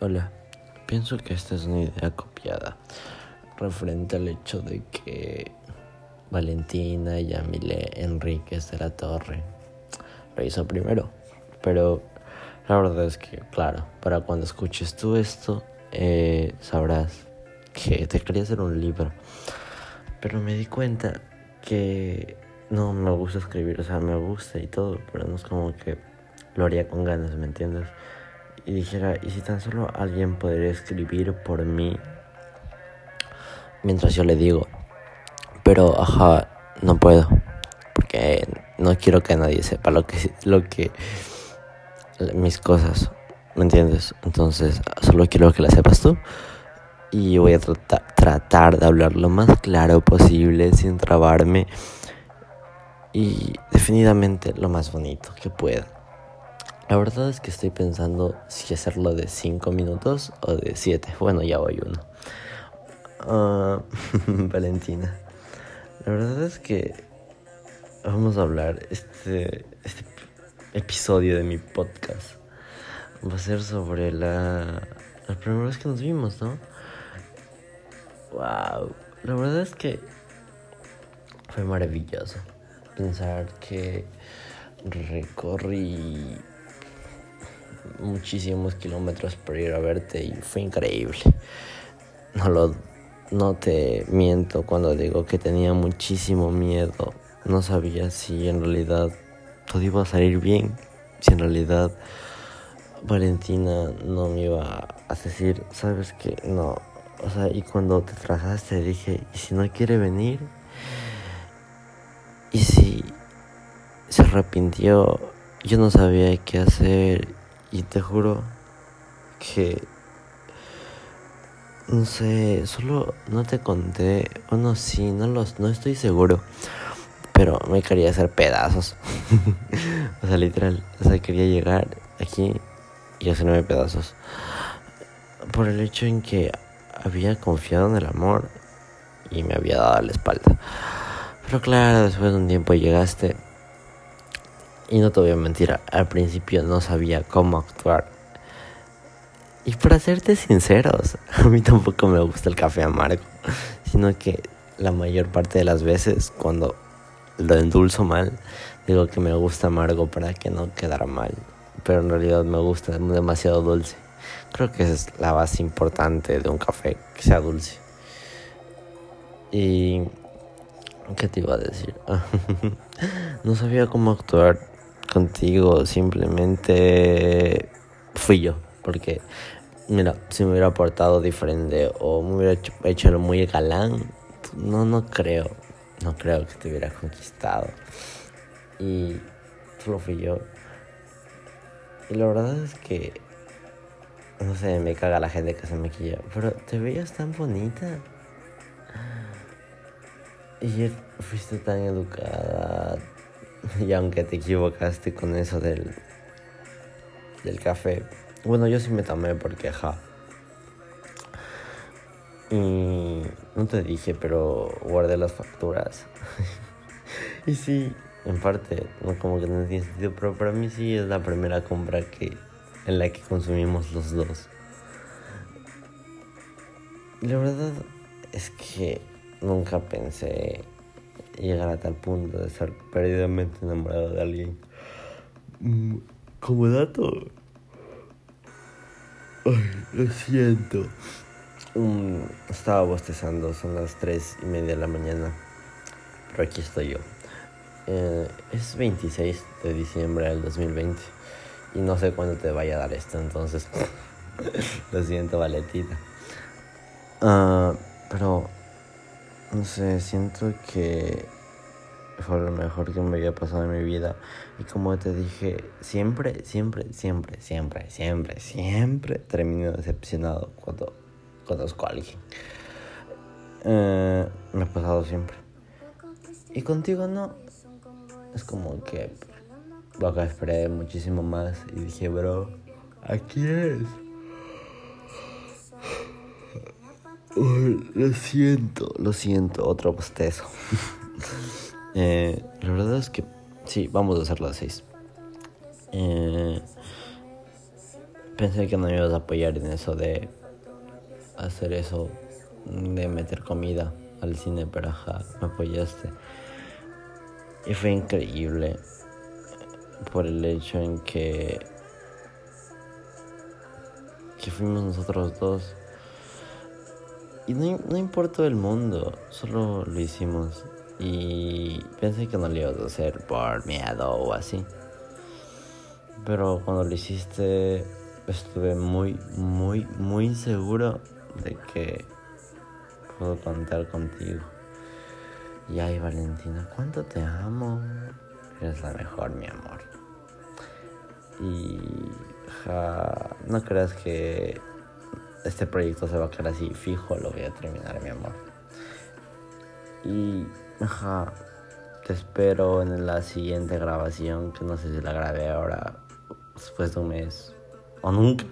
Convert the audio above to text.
Hola, pienso que esta es una idea copiada referente al hecho de que Valentina y Yamile Enríquez de la Torre lo hizo primero. Pero la verdad es que, claro, para cuando escuches tú esto, eh, sabrás que te quería hacer un libro. Pero me di cuenta que no me gusta escribir, o sea, me gusta y todo, pero no es como que lo haría con ganas, ¿me entiendes? Y dijera, ¿y si tan solo alguien podría escribir por mí mientras yo le digo? Pero, ajá, no puedo, porque no quiero que nadie sepa lo que, lo que, mis cosas, ¿me entiendes? Entonces, solo quiero que la sepas tú y voy a tratar de hablar lo más claro posible sin trabarme y definitivamente lo más bonito que pueda. La verdad es que estoy pensando si hacerlo de 5 minutos o de 7. Bueno, ya voy uno. Uh, Valentina. La verdad es que vamos a hablar este, este episodio de mi podcast. Va a ser sobre la, la primera vez que nos vimos, ¿no? Wow. La verdad es que fue maravilloso pensar que recorrí muchísimos kilómetros para ir a verte y fue increíble. No lo no te miento cuando digo que tenía muchísimo miedo. No sabía si en realidad todo iba a salir bien, si en realidad Valentina no me iba a decir, sabes que no. O sea, y cuando te trazaste dije, ¿y si no quiere venir? ¿Y si se arrepintió? Yo no sabía qué hacer y te juro que no sé, solo no te conté, o no sí, no los no estoy seguro. Pero me quería hacer pedazos. o sea, literal, o sea, quería llegar aquí y hacerme pedazos. Por el hecho en que había confiado en el amor y me había dado la espalda. Pero claro, después de un tiempo llegaste y no te voy a mentir, al principio no sabía cómo actuar. Y para serte sinceros, a mí tampoco me gusta el café amargo, sino que la mayor parte de las veces cuando lo endulzo mal, digo que me gusta amargo para que no quedara mal, pero en realidad me gusta demasiado dulce. Creo que esa es la base importante de un café, que sea dulce. Y... ¿Qué te iba a decir? no sabía cómo actuar contigo, simplemente fui yo, porque mira, si me hubiera portado diferente o me hubiera hecho, hecho muy galán, no, no creo, no creo que te hubiera conquistado. Y solo fui yo. Y la verdad es que, no sé, me caga la gente que se me quilla, pero te veías tan bonita. Y fuiste tan educada, y aunque te equivocaste con eso del, del café, bueno, yo sí me tomé porque, ja. Y no te dije, pero guardé las facturas. y sí, en parte, no como que no tiene sentido, pero para mí sí es la primera compra que en la que consumimos los dos. La verdad es que nunca pensé llegar a tal punto de ser perdidamente enamorado de alguien. Mm, como dato, ay, lo siento. Um, estaba bostezando, son las tres y media de la mañana, pero aquí estoy yo. Eh, es 26 de diciembre del 2020 y no sé cuándo te vaya a dar esto, entonces lo siento, Valetita. Uh, pero no sé, siento que fue lo mejor que me había pasado en mi vida. Y como te dije, siempre, siempre, siempre, siempre, siempre, siempre termino decepcionado cuando conozco a alguien. Eh, me ha pasado siempre. Y contigo no. Es como que que esperé muchísimo más y dije, bro, aquí es. lo siento, lo siento, otro bostezo. eh, la verdad es que sí, vamos a hacerlo a 6. Eh, pensé que no me ibas a apoyar en eso de hacer eso, de meter comida al cine, pero ajá, me apoyaste. Y fue increíble por el hecho en que que fuimos nosotros dos. Y no, no importó el mundo, solo lo hicimos. Y pensé que no lo ibas a hacer por miedo o así. Pero cuando lo hiciste, estuve muy, muy, muy seguro de que puedo contar contigo. Y ay, Valentina, cuánto te amo. Eres la mejor, mi amor. Y ja, no creas que este proyecto se va a quedar así fijo, lo voy a terminar, mi amor. Y ja, te espero en la siguiente grabación, que no sé si la grabé ahora, después de un mes, o nunca.